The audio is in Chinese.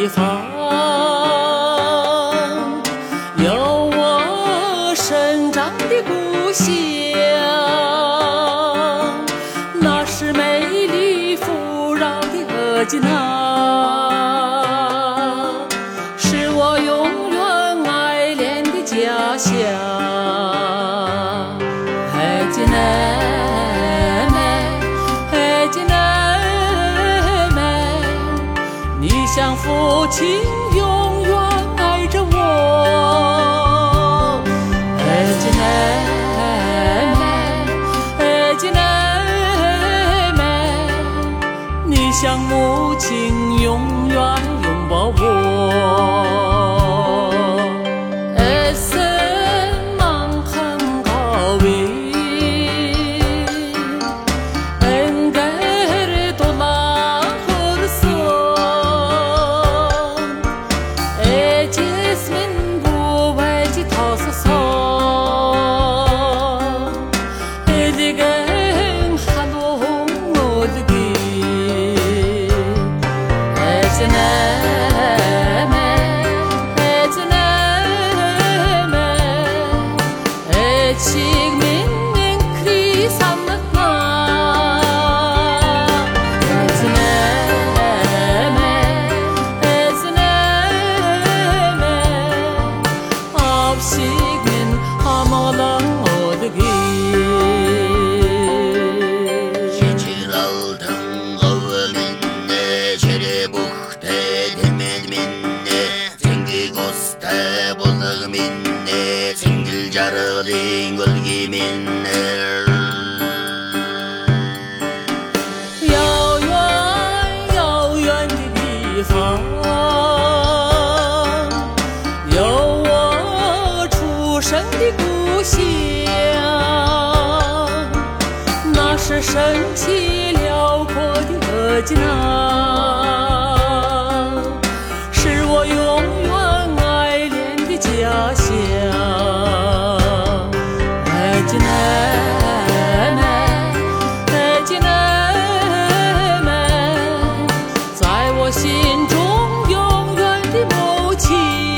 地方有我生长的故乡，那是美丽富饶的额济纳，是我永远爱恋的家乡。父亲永远爱着我。爱着妹妹，爱着妹妹，你像母亲永远拥抱我。Tengi goste bozıq minne Tengil jarıdın gölgi minne 遥远遥远的地方，有我出生的故乡，那是神奇辽阔的额济我心中永远的母亲。